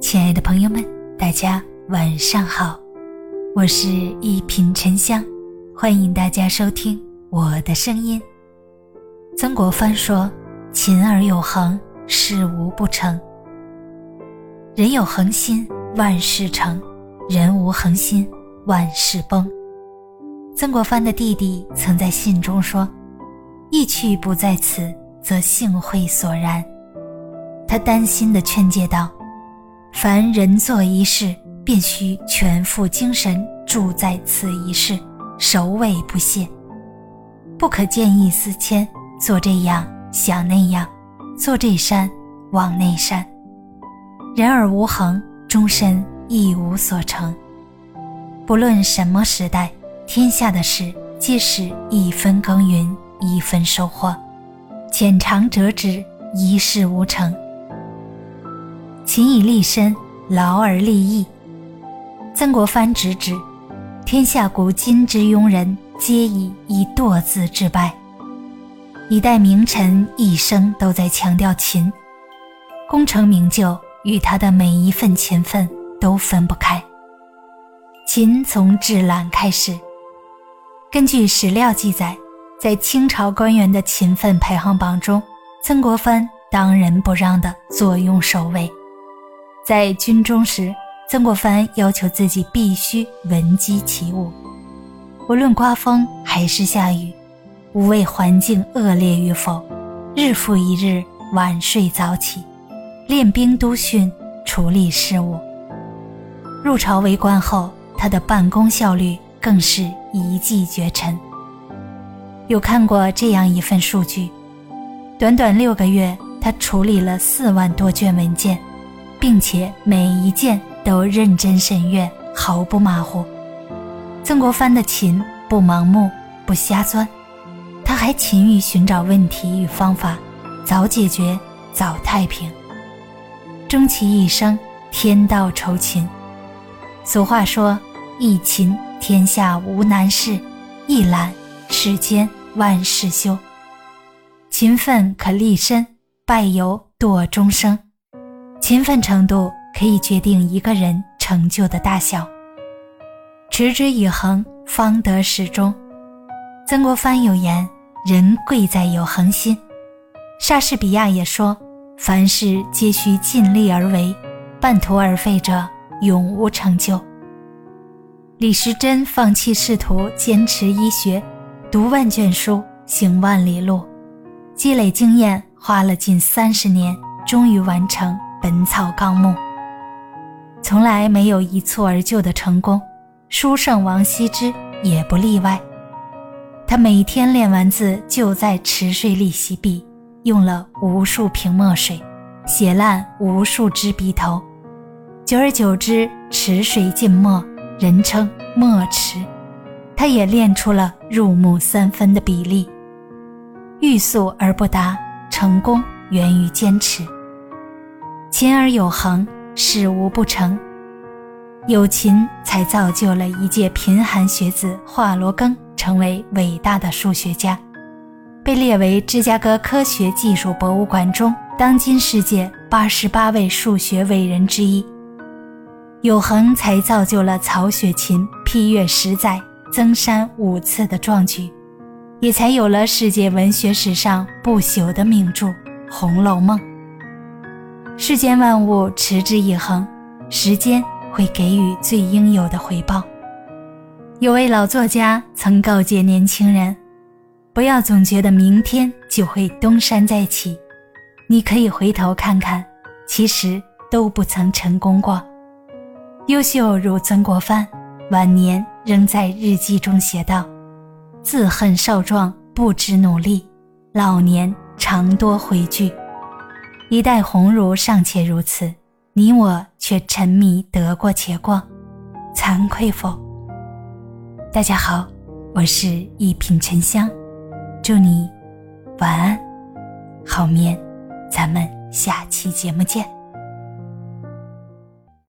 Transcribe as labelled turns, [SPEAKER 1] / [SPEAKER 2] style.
[SPEAKER 1] 亲爱的朋友们，大家晚上好，我是一品沉香，欢迎大家收听我的声音。曾国藩说：“勤而有恒，事无不成。人有恒心，万事成；人无恒心，万事崩。”曾国藩的弟弟曾在信中说：“意去不在此，则幸会所然。”他担心地劝诫道：“凡人做一事，便须全副精神注在此一事，首尾不懈，不可见异思迁。”做这样想那样，做这山往那山。人而无恒，终身亦无所成。不论什么时代，天下的事皆是一分耕耘一分收获，浅尝辄止，一事无成。勤以立身，劳而立义。曾国藩直指，天下古今之庸人，皆以一惰字致败。一代名臣一生都在强调勤，功成名就与他的每一份勤奋都分不开。勤从治懒开始。根据史料记载，在清朝官员的勤奋排行榜中，曾国藩当仁不让地坐拥首位。在军中时，曾国藩要求自己必须闻鸡起舞，无论刮风还是下雨。无畏环境恶劣与否，日复一日晚睡早起，练兵督训，处理事务。入朝为官后，他的办公效率更是一骑绝尘。有看过这样一份数据：短短六个月，他处理了四万多卷文件，并且每一件都认真审阅，毫不马虎。曾国藩的勤不盲目，不瞎钻。他还勤于寻找问题与方法，早解决早太平。终其一生，天道酬勤。俗话说：“一勤天下无难事，一懒世间万事休。”勤奋可立身，败有惰终生。勤奋程度可以决定一个人成就的大小。持之以恒，方得始终。曾国藩有言。人贵在有恒心。莎士比亚也说：“凡事皆需尽力而为，半途而废者永无成就。”李时珍放弃仕途，坚持医学，读万卷书，行万里路，积累经验，花了近三十年，终于完成《本草纲目》。从来没有一蹴而就的成功，书圣王羲之也不例外。他每天练完字就在池水里洗笔，用了无数瓶墨水，写烂无数支笔头，久而久之，池水浸墨，人称墨池。他也练出了入木三分的比例。欲速而不达，成功源于坚持。勤而有恒，事无不成。有勤才造就了一介贫寒学子华罗庚。成为伟大的数学家，被列为芝加哥科学技术博物馆中当今世界八十八位数学伟人之一。有恒才造就了曹雪芹批阅十载、增删五次的壮举，也才有了世界文学史上不朽的名著《红楼梦》。世间万物持之以恒，时间会给予最应有的回报。有位老作家曾告诫年轻人：“不要总觉得明天就会东山再起，你可以回头看看，其实都不曾成功过。”优秀如曾国藩，晚年仍在日记中写道：“自恨少壮不知努力，老年常多回惧。一代鸿儒尚且如此，你我却沉迷得过且过，惭愧否？”大家好，我是一品沉香，祝你晚安，好眠，咱们下期节目见。